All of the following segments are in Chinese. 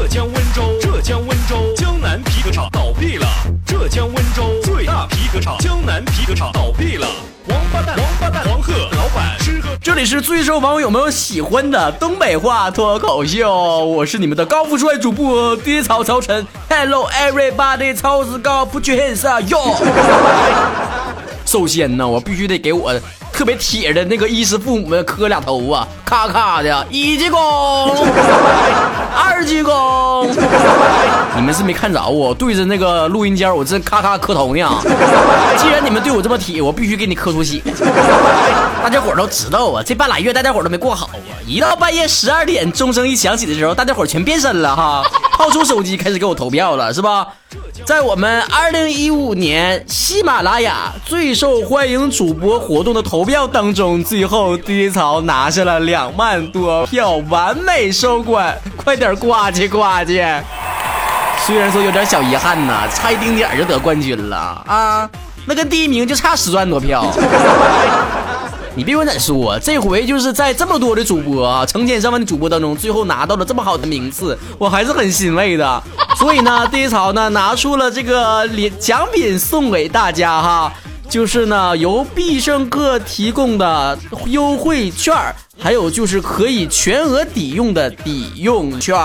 浙江温州，浙江温州江南皮革厂倒闭了。浙江温州最大皮革厂江南皮革厂倒闭了。王八蛋，王八蛋，黄鹤老板吃喝。这里是最受网友们喜欢的东北话脱口秀，我是你们的高富帅主播低草曹晨。Hello everybody，超子高 put your hands up yo。首先呢，我必须得给我特别铁的那个衣食父母们磕俩头啊，咔咔的，一鞠躬，二鞠躬。你们是没看着我对着那个录音间，我这咔咔磕头呢。既然你们对我这么铁，我必须给你磕出血。大家伙都知道啊，这半拉月大家伙都没过好啊。一到半夜十二点钟声一响起的时候，大家伙全变身了哈，掏出手机开始给我投票了，是吧？在我们二零一五年喜马拉雅最受欢迎主播活动的投票当中，最后低槽拿下了两万多票，完美收官。快点呱唧呱唧！虽然说有点小遗憾呐，差一丁点就得冠军了啊，那跟第一名就差十万多票。你别管咋说，这回就是在这么多的主播，成千上万的主播当中，最后拿到了这么好的名次，我还是很欣慰的。所以呢，第一槽呢拿出了这个礼奖品送给大家哈，就是呢由必胜客提供的优惠券，还有就是可以全额抵用的抵用券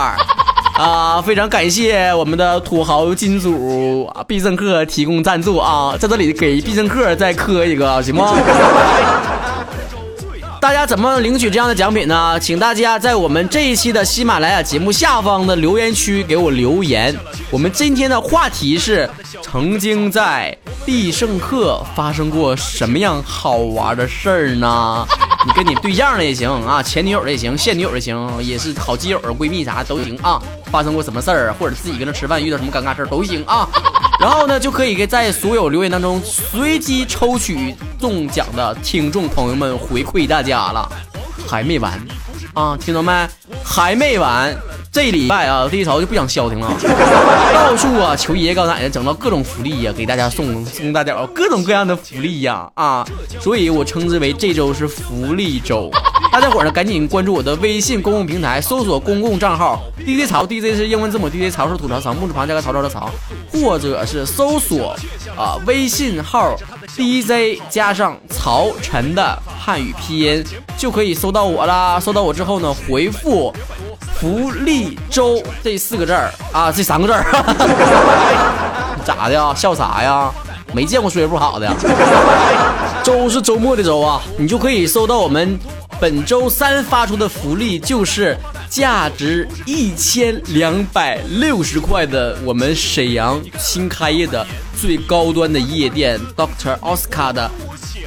啊，非常感谢我们的土豪金主必胜客提供赞助啊，在这里给必胜客再磕一个，行吗？大家怎么领取这样的奖品呢？请大家在我们这一期的喜马拉雅节目下方的留言区给我留言。我们今天的话题是：曾经在必胜客发生过什么样好玩的事儿呢？你跟你对象的也行啊，前女友的也行，现女友的行，也是好基友、闺蜜啥都行啊。发生过什么事儿，或者自己跟那吃饭遇到什么尴尬事儿都行啊。然后呢，就可以给在所有留言当中随机抽取中奖的听众朋友们回馈大家了，还没完啊，听到没？还没完，这礼拜啊，这一潮就不想消停了，到处啊求爷爷告奶奶，整到各种福利呀，给大家送送大家各种各样的福利呀啊，所以我称之为这周是福利周。大家伙呢，赶紧关注我的微信公共平台，搜索公共账号 DJ 曹，DJ 是英文字母 DJ 曹是吐槽曹，木字旁加个曹操的曹，或者是搜索啊微信号 DJ 加上曹晨的汉语拼音，就可以搜到我啦。搜到我之后呢，回复福利周这四个字儿啊，这三个字儿，咋的呀？笑啥呀？没见过数学不好的呀？周是周末的周啊，你就可以搜到我们。本周三发出的福利就是价值一千两百六十块的我们沈阳新开业的最高端的夜店 Doctor Oscar 的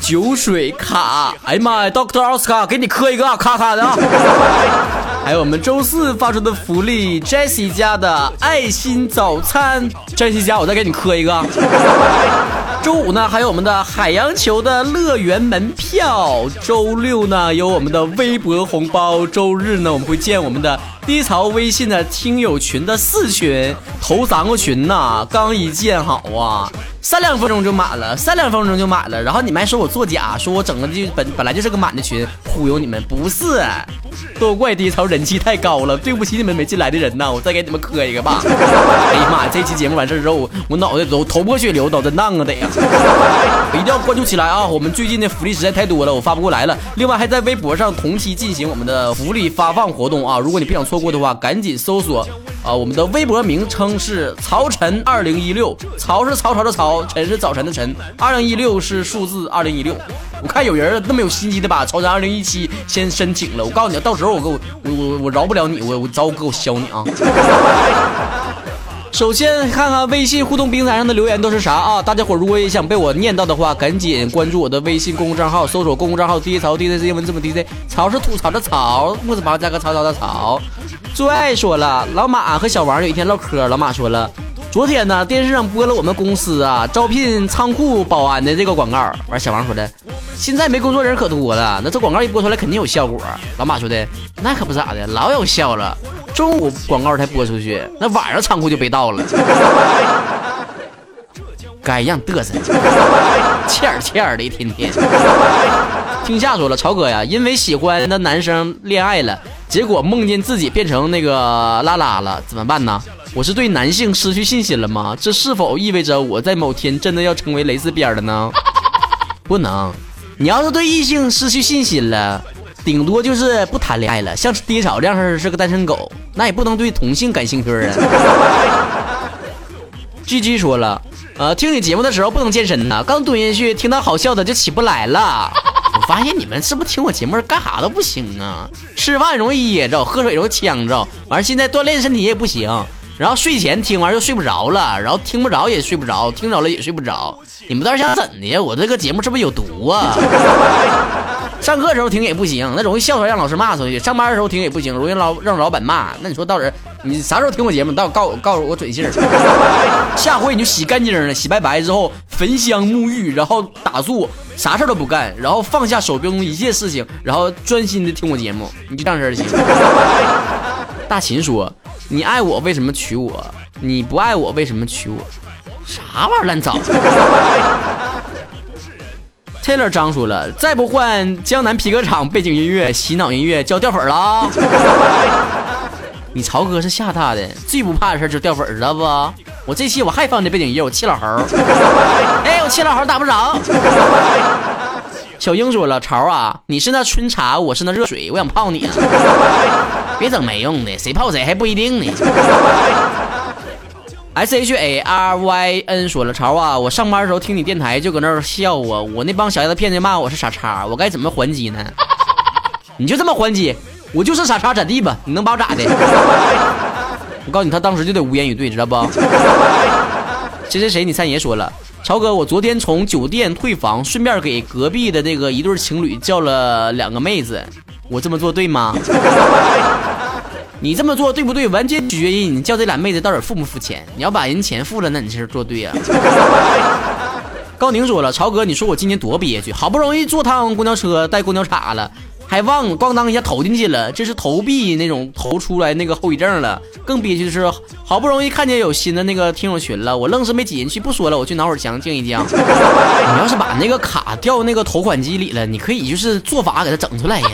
酒水卡。哎呀妈呀，Doctor Oscar 给你磕一个咔咔的啊！还有我们周四发出的福利，Jesse 家的爱心早餐，Jesse 家我再给你磕一个。周五呢，还有我们的海洋球的乐园门票。周六呢，有我们的微博红包。周日呢，我们会见我们的低潮微信的听友群的四群，头三个群呐，刚一建好啊。三两分钟就满了，三两分钟就满了，然后你们还说我作假，说我整个就本本来就是个满的群，忽悠你们，不是，都怪低潮人气太高了，对不起你们没进来的人呐，我再给你们磕一个吧。哎呀妈呀，这期节目完事之后，我脑袋都头破血流，脑震荡啊得呀！我一定要关注起来啊，我们最近的福利实在太多了，我发不过来了。另外还在微博上同期进行我们的福利发放活动啊，如果你不想错过的话，赶紧搜索。啊，我们的微博名称是曹晨二零一六，曹是曹操的曹，晨是早晨的晨，二零一六是数字二零一六。我看有人那么有心机的把曹晨二零一七先申请了，我告诉你，到时候我给我我我我饶不了你，我我找我哥我削你啊！首先看看微信互动平台上的留言都是啥啊？大家伙如果也想被我念到的话，赶紧关注我的微信公共账号，搜索公共账号 DJ 曹 DJ 是英文字母 DJ，曹是吐槽的曹，木字旁加个曹操的曹。最爱说了，老马和小王有一天唠嗑，老马说了，昨天呢电视上播了我们公司啊招聘仓库保安的这个广告，完小王说的，现在没工作人可多了，那这广告一播出来肯定有效果。老马说的，那可不咋的，老有效了，中午广告才播出去，那晚上仓库就被盗了，该让嘚瑟，欠儿欠儿的一天天。听夏说了，曹哥呀，因为喜欢的男生恋爱了。结果梦见自己变成那个拉拉了，怎么办呢？我是对男性失去信心了吗？这是否意味着我在某天真的要成为蕾丝边了呢？不能，你要是对异性失去信心了，顶多就是不谈恋爱了，像爹草这样式是个单身狗，那也不能对同性感兴趣啊。G G 说了，呃，听你节目的时候不能健身呢，刚蹲下去听到好笑的就起不来了。我发现你们是不是听我节目干啥都不行啊？吃饭容易噎着，喝水容易呛着，完现在锻炼身体也不行。然后睡前听完就睡不着了，然后听不着也睡不着，听着了也睡不着。你们到底想怎的呀？我这个节目是不是有毒啊？上课时候听也不行，那容易笑出来让老师骂出去；上班的时候听也不行，容易老让老板骂。那你说到底你啥时候听我节目？到告告诉我准信儿。下回你就洗干净了，洗白白之后焚香沐浴，然后打坐，啥事儿都不干，然后放下手中一切事情，然后专心的听我节目。你就这样式儿行。大秦说。你爱我为什么娶我？你不爱我为什么娶我？啥玩意儿烂糟天哪张说了，再不换江南皮革厂背景音乐、洗脑音乐，就要掉粉了。你曹哥是吓他的，最不怕的事就掉粉，知道不？我这期我还放这背景音乐，我气老猴。哎，我气老猴打不着。小英说了，曹啊，你是那春茶，我是那热水，我想泡你啊。别整没用的，谁泡谁还不一定呢。S H A R Y N 说了，潮啊，我上班的时候听你电台就搁那儿笑我，我那帮小丫头片子骂我是傻叉，我该怎么还击呢？你就这么还击？我就是傻叉咋地吧？你能把我咋的？我告诉你，他当时就得无言以对，知道不？谁谁谁，你三爷说了，潮哥，我昨天从酒店退房，顺便给隔壁的那个一对情侣叫了两个妹子，我这么做对吗？你这么做对不对？完全取决于你叫这俩妹子到底付不付钱。你要把人钱付了，那你是做对呀。高宁说了，曹哥，你说我今年多憋屈，好不容易坐趟公交车带公交卡了，还忘咣当一下投进去了，这是投币那种投出来那个后遗症了。更憋屈的是，好不容易看见有新的那个听友群了，我愣是没挤进去。不说了，我去挠会儿墙静一静。你要是把那个卡掉那个投款机里了，你可以就是做法给它整出来呀。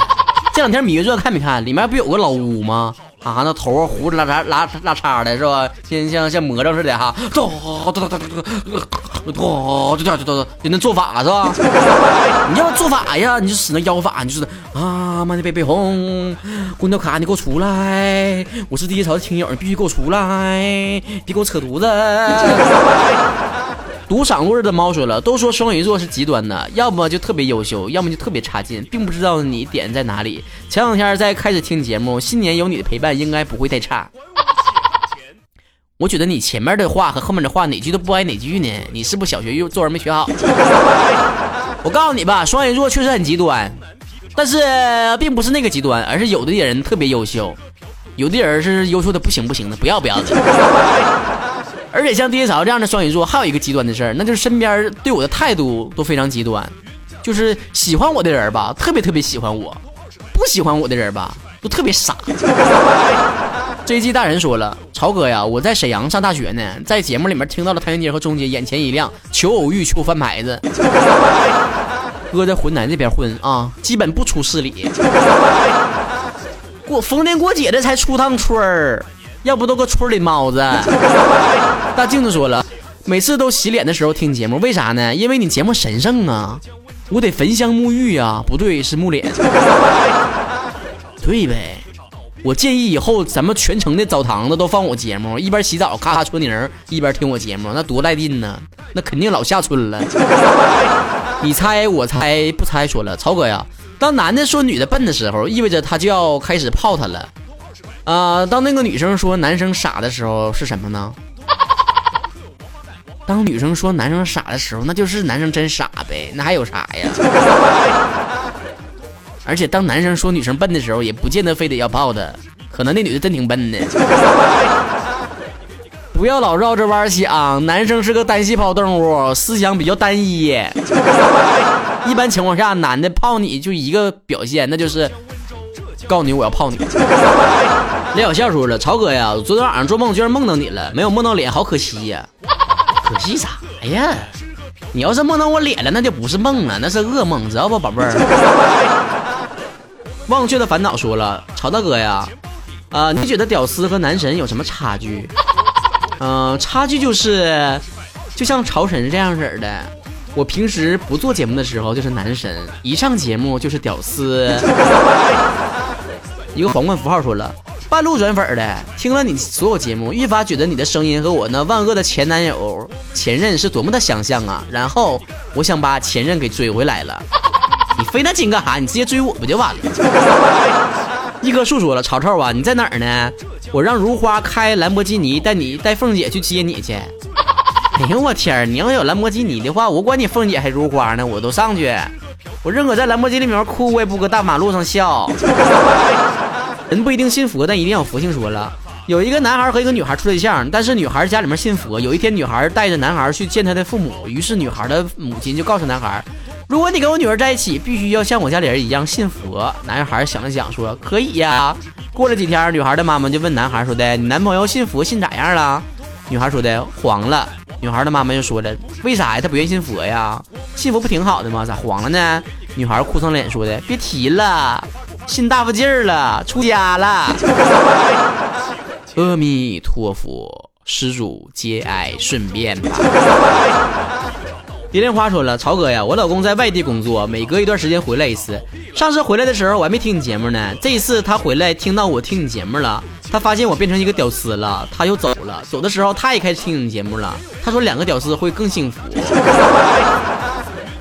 这两天《芈月传》看没看？里面不有个老巫吗？啊，那头啊胡子拉碴拉拉碴的是吧？像像像魔怔似的哈，咚咚咚咚咚咚咚，就这样就就那做法是吧？你要做法呀，你就使那妖法，你就是啊，妈的北北红公交卡，你给我出来！我是第一潮的听友，你必须给我出来，别给我扯犊子！独赏落日的猫说了，都说双鱼座是极端的，要么就特别优秀，要么就特别差劲，并不知道你点在哪里。前两天在开始听节目，新年有你的陪伴，应该不会太差。我觉得你前面的话和后面的话哪句都不挨哪句呢？你是不是小学又作文没学好？我告诉你吧，双鱼座确实很极端，但是并不是那个极端，而是有的人特别优秀，有的人是优秀的不行不行的，不要不要的。而且像爹嫂这样的双鱼座，还有一个极端的事儿，那就是身边对我的态度都非常极端，就是喜欢我的人吧，特别特别喜欢我；不喜欢我的人吧，都特别傻。这一季大人说了，曹哥呀，我在沈阳上大学呢，在节目里面听到了唐人街和中街，眼前一亮，求偶遇，求翻牌子。哥在浑南这边混啊，基本不出市里，过逢年过节的才出趟村儿。要不都搁村里猫子。大镜子说了，每次都洗脸的时候听节目，为啥呢？因为你节目神圣啊，我得焚香沐浴啊。不对，是沐脸。对呗。我建议以后咱们全城的澡堂子都放我节目，一边洗澡咔咔搓泥儿，一边听我节目，那多带劲呢！那肯定老下村了。你猜，我猜，不猜。说了，曹哥呀，当男的说女的笨的时候，意味着他就要开始泡她了。啊，当那个女生说男生傻的时候是什么呢？当女生说男生傻的时候，那就是男生真傻呗，那还有啥呀？而且当男生说女生笨的时候，也不见得非得要抱她，可能那女的真挺笨的。不要老绕着弯想，男生是个单细胞动物，思想比较单一。一般情况下，男的泡你就一个表现，那就是告诉你我要泡你。李小笑说了：“曹哥呀，昨天晚上做梦居然梦到你了，没有梦到脸，好可惜呀！可惜啥呀？你要是梦到我脸了，那就不是梦了，那是噩梦，知道不，宝贝儿？” 忘却的烦恼说了，曹大哥呀，啊，你觉得屌丝和男神有什么差距？嗯，差距就是，就像曹神这样式的，我平时不做节目的时候就是男神，一上节目就是屌丝。一个皇冠符号说了，半路转粉的，听了你所有节目，愈发觉得你的声音和我那万恶的前男友、前任是多么的相像啊！然后我想把前任给追回来了。你费那劲干啥？你直接追我不就完了？一棵树说了，曹操啊，你在哪儿呢？我让如花开兰博基尼，带你带凤姐去接你去。哎呦我天儿你要有兰博基尼的话，我管你凤姐还如花呢，我都上去。我认可在兰博基尼里面哭，我也不搁大马路上笑。人不一定信佛，但一定要佛性。说了，有一个男孩和一个女孩处对象，但是女孩家里面信佛。有一天，女孩带着男孩去见他的父母，于是女孩的母亲就告诉男孩。如果你跟我女儿在一起，必须要像我家里人一样信佛。男孩想了想，说：“可以呀。”过了几天，女孩的妈妈就问男孩说的：“你男朋友信佛信咋样了？”女孩说的：“黄了。”女孩的妈妈就说了：“为啥呀？他不愿意信佛呀？信佛不挺好的吗？咋黄了呢？”女孩哭丧脸说的：“别提了，信大发劲儿了，出家了。”阿弥陀佛，施主节哀顺变吧。蝶恋花说了：“曹哥呀，我老公在外地工作，每隔一段时间回来一次。上次回来的时候，我还没听你节目呢。这一次他回来听到我听你节目了，他发现我变成一个屌丝了，他又走了。走的时候他也开始听你节目了。他说两个屌丝会更幸福。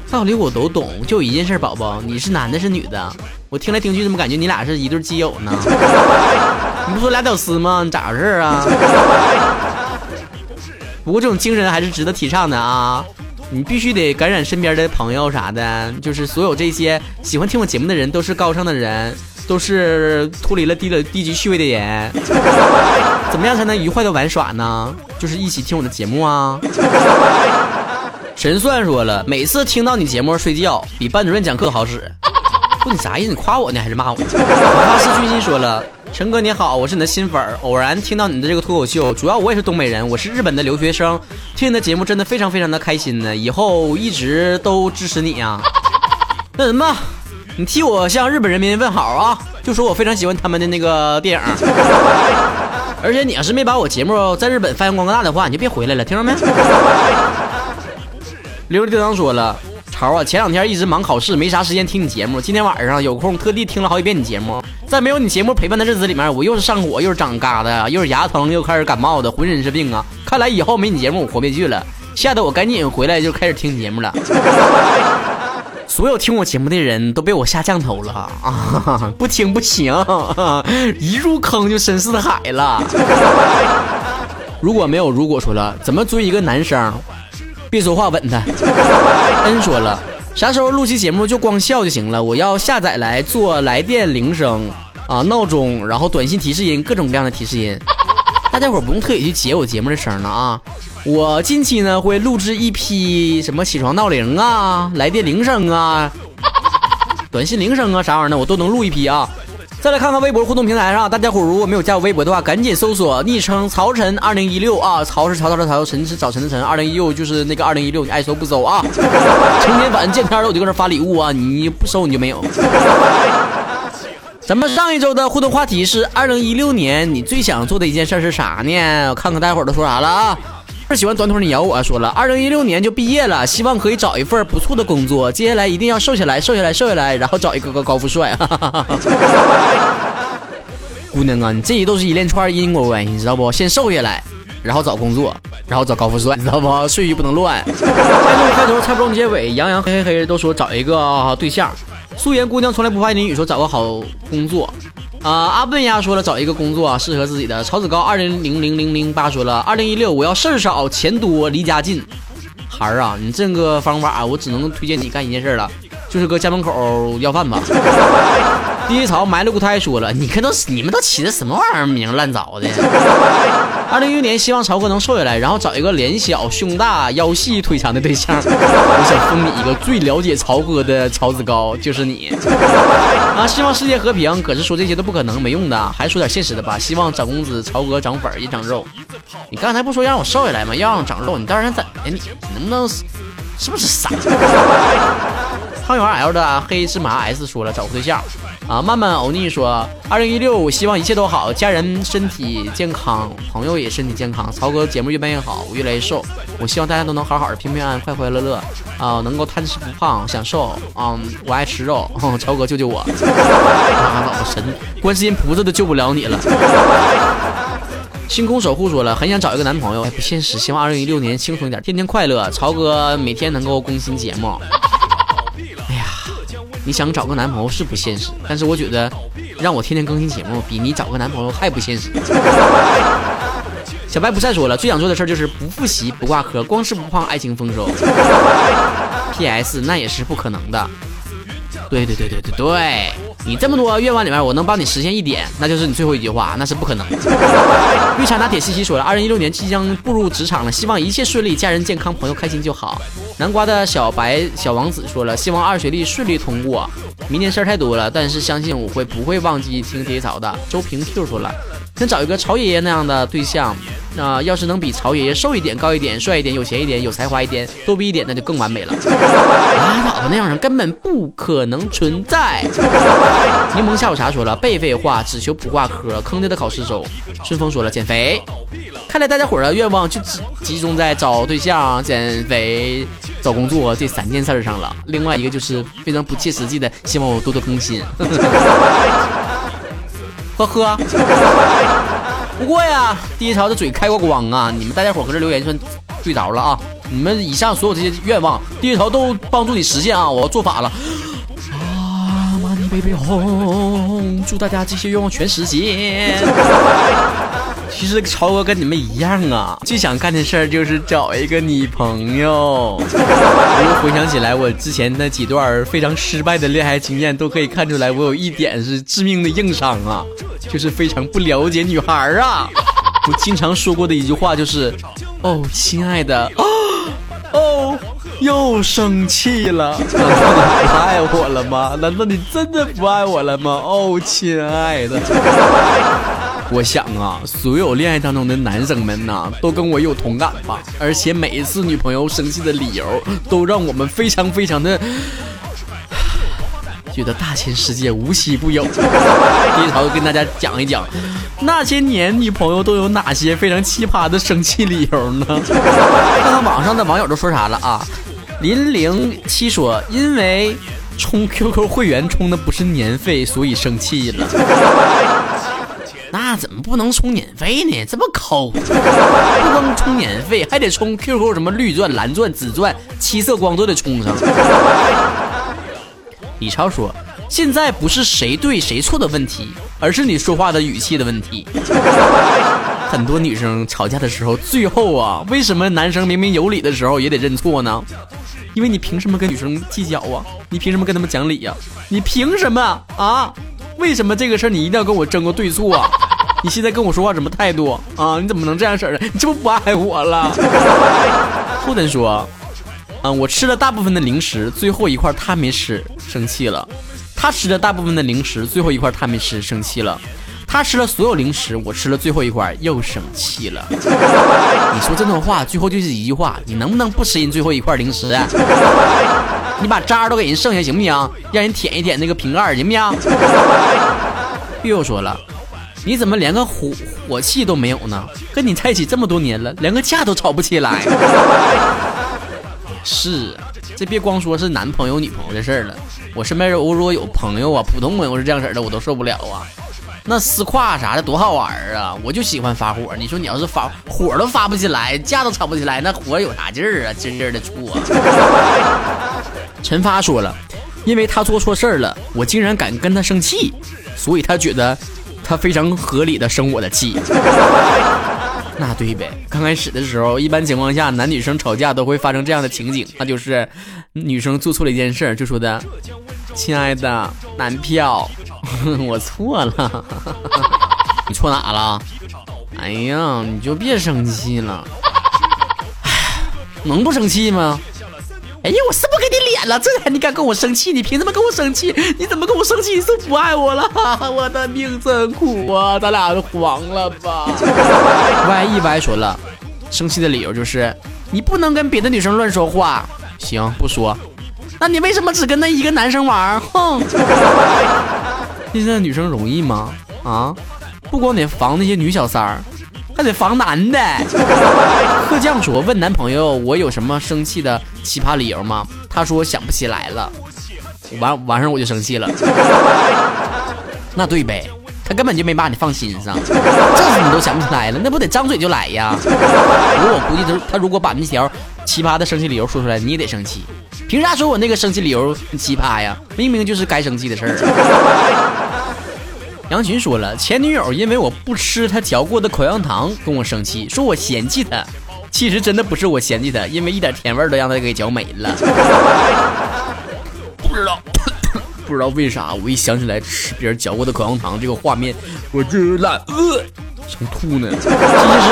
道理我都懂，就一件事，宝宝，你是男的是女的？我听来听去怎么感觉你俩是一对基友呢？你不说俩屌丝吗？你咋回事啊？不过这种精神还是值得提倡的啊。”你必须得感染身边的朋友啥的，就是所有这些喜欢听我节目的人都是高尚的人，都是脱离了低了低级趣味的人。怎么样才能愉快的玩耍呢？就是一起听我的节目啊。神算说了，每次听到你节目睡觉比班主任讲课好使。不，你啥意思？你夸我呢还是骂我？发失去心说了。陈哥你好，我是你的新粉儿，偶然听到你的这个脱口秀，主要我也是东北人，我是日本的留学生，听你的节目真的非常非常的开心呢，以后一直都支持你呀。那什么，你替我向日本人民问好啊，就说我非常喜欢他们的那个电影，而且你要是没把我节目在日本发扬光大的话，你就别回来了，听着没？琉璃叮当说了。曹啊，前两天一直忙考试，没啥时间听你节目。今天晚上有空，特地听了好几遍你节目。在没有你节目陪伴的日子里面，我又是上火，又是长疙瘩，又是牙疼，又开始感冒的，浑身是病啊！看来以后没你节目，我活不下去了，吓得我赶紧回来就开始听节目了。所有听我节目的人都被我下降头了啊！不听不行，一入坑就深似海了。如果没有如果说了，怎么追一个男生？别说话，吻他。恩说了，啥时候录期节目就光笑就行了。我要下载来做来电铃声啊，闹钟，然后短信提示音，各种各样的提示音。大家伙不用特意去截我节目的声了啊。我近期呢会录制一批什么起床闹铃啊、来电铃声啊、短信铃声啊啥玩意儿的，我都能录一批啊。再来看看微博互动平台上，大家伙如果没有加我微博的话，赶紧搜索昵称曹晨二零一六啊，曹是曹操的曹，晨是早晨的晨，二零一六就是那个二零一六，你爱搜不搜啊？成天反正见天了我就搁这发礼物啊，你不收你就没有。咱们上一周的互动话题是二零一六年你最想做的一件事是啥呢？我看看大伙都说啥了啊？喜欢短腿你咬我啊说了，二零一六年就毕业了，希望可以找一份不错的工作，接下来一定要瘦下来，瘦下来，瘦下来，然后找一个个高富帅。姑娘啊，你这些都是一连串因果关系，你知道不？先瘦下来，然后找工作，然后找高富帅，你知道不？顺序不能乱。开头开头，猜不中结尾，洋洋嘿嘿嘿都说找一个对象。素颜姑娘从来不怕淋雨，说找个好工作。啊，阿笨鸭说了找一个工作啊适合自己的。曹子高二零零零零零八说了，二零一六我要事儿少钱多离家近。孩儿啊，你这个方法我只能推荐你干一件事了，就是搁家门口要饭吧。第一槽埋了骨胎说了，你看都你们都起的什么玩意儿名烂糟的。二零一六年希望曹哥能瘦下来，然后找一个脸小胸大腰细腿长的对象。我想封你一个最了解曹哥的曹子高就是你。啊，希望世界和平，可是说这些都不可能，没用的，还说点现实的吧。希望长工资，曹哥长粉也长肉。你刚才不说让我瘦下来吗？要让我长肉，你到底想怎的？你能不能是不是傻？汤圆 L 的黑芝麻 S 说了找个对象。啊，慢慢欧尼说，二零一六，我希望一切都好，家人身体健康，朋友也身体健康，曹哥节目越办越好，我越来越瘦。我希望大家都能好好的，平平安安，快快乐乐啊，能够贪吃不胖，享受。嗯，我爱吃肉，曹哥救救我！啊，老神，观世音菩萨都救不了你了。星空守护说了，很想找一个男朋友，不现实，希望二零一六年轻松一点，天天快乐。曹哥每天能够更新节目。你想找个男朋友是不现实，但是我觉得让我天天更新节目，比你找个男朋友还不现实。小白不再说了，最想做的事就是不复习不挂科，光吃不胖，爱情丰收。P.S. 那也是不可能的。对对对对对对，你这么多愿望里面，我能帮你实现一点，那就是你最后一句话，那是不可能。绿茶拿铁西西说了，二零一六年即将步入职场了，希望一切顺利，家人健康，朋友开心就好。南瓜的小白小王子说了，希望二学历顺利通过。明年事儿太多了，但是相信我会不会忘记听铁草的。周平 Q 说了，想找一个曹爷爷那样的对象。那要是能比曹爷爷瘦一点、高一点、帅一点、有钱一点、有才华一点、逗逼一点，那就更完美了。拉倒吧，那样人根本不可能存在。柠檬下午茶说了，背废话，只求不挂科，坑爹的考试周。顺丰说了，减肥。看来大家伙的愿望就只集中在找对象、减肥、找工作这三件事上了。另外一个就是非常不切实际的，希望我多多更新。呵呵。不过呀，第一条的嘴开过光啊！你们大家伙搁这留言就算睡着了啊！你们以上所有这些愿望，第一条都帮助你实现啊！我做法了啊！Money baby home，祝大家这些愿望全实现。其实超哥跟你们一样啊，最想干的事儿就是找一个女朋友。我又回想起来，我之前那几段非常失败的恋爱经验，都可以看出来，我有一点是致命的硬伤啊，就是非常不了解女孩啊。我经常说过的一句话就是：“哦，亲爱的，哦，又生气了，难道你不爱我了吗？难道你真的不爱我了吗？哦，亲爱的。”我想啊，所有恋爱当中的男生们呐，都跟我有同感吧。而且每一次女朋友生气的理由，都让我们非常非常的 觉得大千世界无奇不有。第一条跟大家讲一讲，那些年女朋友都有哪些非常奇葩的生气理由呢？看看网上的网友都说啥了啊？零零七说，因为充 QQ 会员充的不是年费，所以生气了。那怎么不能充年费呢？这么抠，不光充年费，还得充 QQ 什么绿钻、蓝钻、紫钻，七色光都得充上。李超说：“现在不是谁对谁错的问题，而是你说话的语气的问题。很多女生吵架的时候，最后啊，为什么男生明明有理的时候也得认错呢？因为你凭什么跟女生计较啊？你凭什么跟他们讲理呀？你凭什么啊？为什么这个事儿你一定要跟我争个对错啊？”你现在跟我说话什么态度啊？你怎么能这样式儿的？你这不不爱我了？不能说，嗯，我吃了大部分的零食，最后一块他没吃，生气了。他吃了大部分的零食，最后一块他没吃，生气了。他吃了所有零食，我吃了最后一块，又生气了。你说这段话，最后就是一句话：你能不能不吃人最后一块零食？你把渣都给人剩下行不行？让人舔一舔那个瓶盖行不行？又说了。你怎么连个火火气都没有呢？跟你在一起这么多年了，连个架都吵不起来。是，这别光说是男朋友女朋友的事儿了，我身边如果有朋友啊，普通朋友是这样式的，我都受不了啊。那撕胯啥的多好玩啊！我就喜欢发火。你说你要是发火都发不起来，架都吵不起来，那火有啥劲儿啊？劲劲的出啊！陈发说了，因为他做错事儿了，我竟然敢跟他生气，所以他觉得。他非常合理的生我的气，那对呗。刚开始的时候，一般情况下，男女生吵架都会发生这样的情景，那就是女生做错了一件事，就说的：“亲爱的男票，我错了，你错哪了？哎呀，你就别生气了，能不生气吗？”哎呀，我是不给你脸了，这才你敢跟我生气？你凭什么跟我生气？你怎么跟我生气？你是不爱我了？我的命真苦啊！咱俩黄了吧？Y E Y 说了，生气的理由就是你不能跟别的女生乱说话。行，不说。那你为什么只跟那一个男生玩？哼！现在女生容易吗？啊，不光得防那些女小三儿，还得防男的。贺酱说：“问男朋友我有什么生气的奇葩理由吗？”他说想不起来了。完晚上我就生气了。那对呗，他根本就没把你放心上，这 你都想不起来了，那不得张嘴就来呀？不过我估计他他如果把那条奇葩的生气理由说出来，你也得生气。凭啥说我那个生气理由奇葩呀？明明就是该生气的事儿。杨群说了，前女友因为我不吃她嚼过的口香糖跟我生气，说我嫌弃她。其实真的不是我嫌弃她，因为一点甜味都让她给嚼没了。不知道，不知道为啥，我一想起来吃别人嚼过的口香糖这个画面，我就懒饿，想吐呢。其实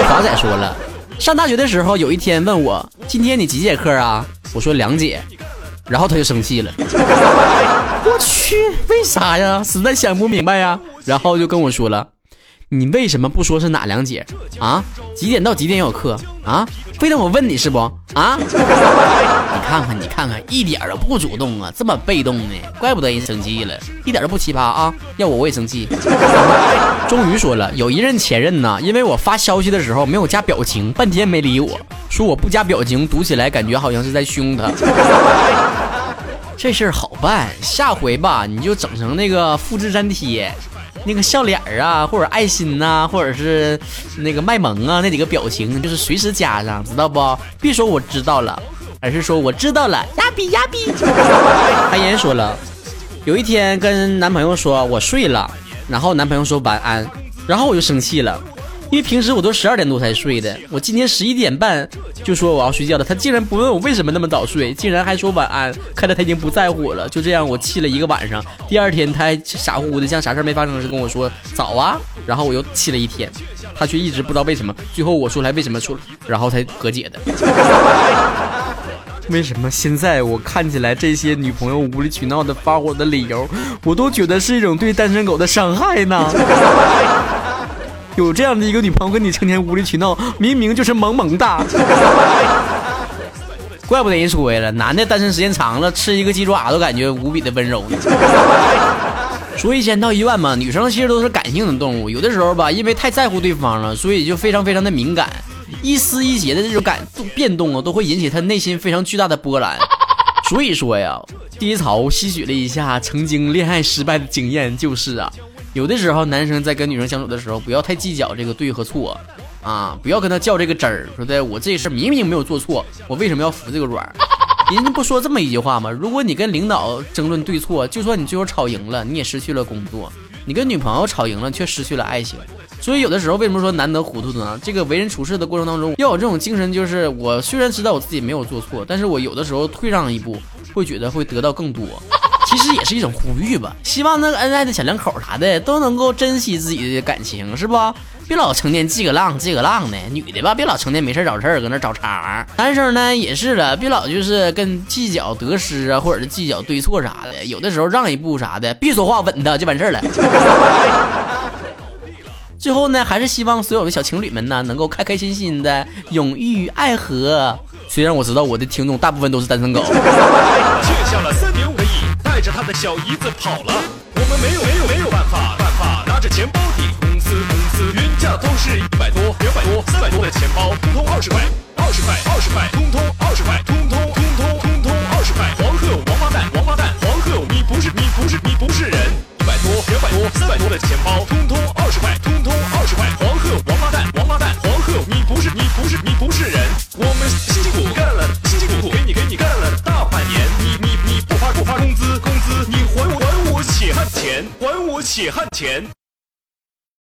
华仔说了，上大学的时候有一天问我，今天你几节课啊？我说两节。然后他就生气了，我去，为啥呀？实在想不明白呀。然后就跟我说了，你为什么不说是哪两节啊？几点到几点有课啊？非得我问你是不啊？你看看，你看看，一点都不主动啊，这么被动呢？怪不得人生气了，一点都不奇葩啊！要我我也生气。终于说了，有一任前任呢，因为我发消息的时候没有加表情，半天没理我，说我不加表情读起来感觉好像是在凶他。这事儿好办，下回吧，你就整成那个复制粘贴，那个笑脸儿啊，或者爱心呐，或者是那个卖萌啊，那几个表情就是随时加上，知道不？别说我知道了，而是说我知道了，呀比呀比。韩岩说了，有一天跟男朋友说我睡了，然后男朋友说晚安，然后我就生气了。因为平时我都十二点多才睡的，我今天十一点半就说我要睡觉了，他竟然不问我为什么那么早睡，竟然还说晚安，看来他已经不在乎我了。就这样，我气了一个晚上。第二天他还傻乎乎的，像啥事没发生似的跟我说早啊，然后我又气了一天，他却一直不知道为什么。最后我说来为什么说，然后才和解的。为什么现在我看起来这些女朋友无理取闹的发火的理由，我都觉得是一种对单身狗的伤害呢？有这样的一个女朋友跟你成天无理取闹，明明就是萌萌哒。怪不得人说了，男的单身时间长了，吃一个鸡爪都感觉无比的温柔。说一千道一万嘛，女生其实都是感性的动物，有的时候吧，因为太在乎对方了，所以就非常非常的敏感，一丝一节的这种感变动啊，都会引起她内心非常巨大的波澜。所以说呀，低潮吸取了一下曾经恋爱失败的经验，就是啊。有的时候，男生在跟女生相处的时候，不要太计较这个对和错，啊，不要跟他较这个真儿，说的我这事儿明明没有做错，我为什么要服这个软？人家不说这么一句话吗？如果你跟领导争论对错，就算你最后吵赢了，你也失去了工作；你跟女朋友吵赢了，却失去了爱情。所以有的时候，为什么说难得糊涂呢？这个为人处事的过程当中，要有这种精神，就是我虽然知道我自己没有做错，但是我有的时候退让一步，会觉得会得到更多。其实也是一种呼吁吧，希望那个恩爱的小两口啥的都能够珍惜自己的感情，是不？别老成天记个浪记个浪的。女的吧，别老成天没事找事儿搁那找茬。男生呢也是了，别老就是跟计较得失啊，或者是计较对错啥的。有的时候让一步啥的，别说话，稳的就完事儿了。最后呢，还是希望所有的小情侣们呢，能够开开心心的永浴爱河。虽然我知道我的听众大部分都是单身狗。的小姨子跑了，我们没有没有没有办法办法，拿着钱包抵公司公司，原价都是一百多两百多三百多的钱包，通通二十块。二十块二十块，通通二十块，通通通通通通二十块。黄鹤王八蛋王八蛋，黄鹤你不是你不是你不是人，一百多两百多三百多的钱包，通通血。汗钱。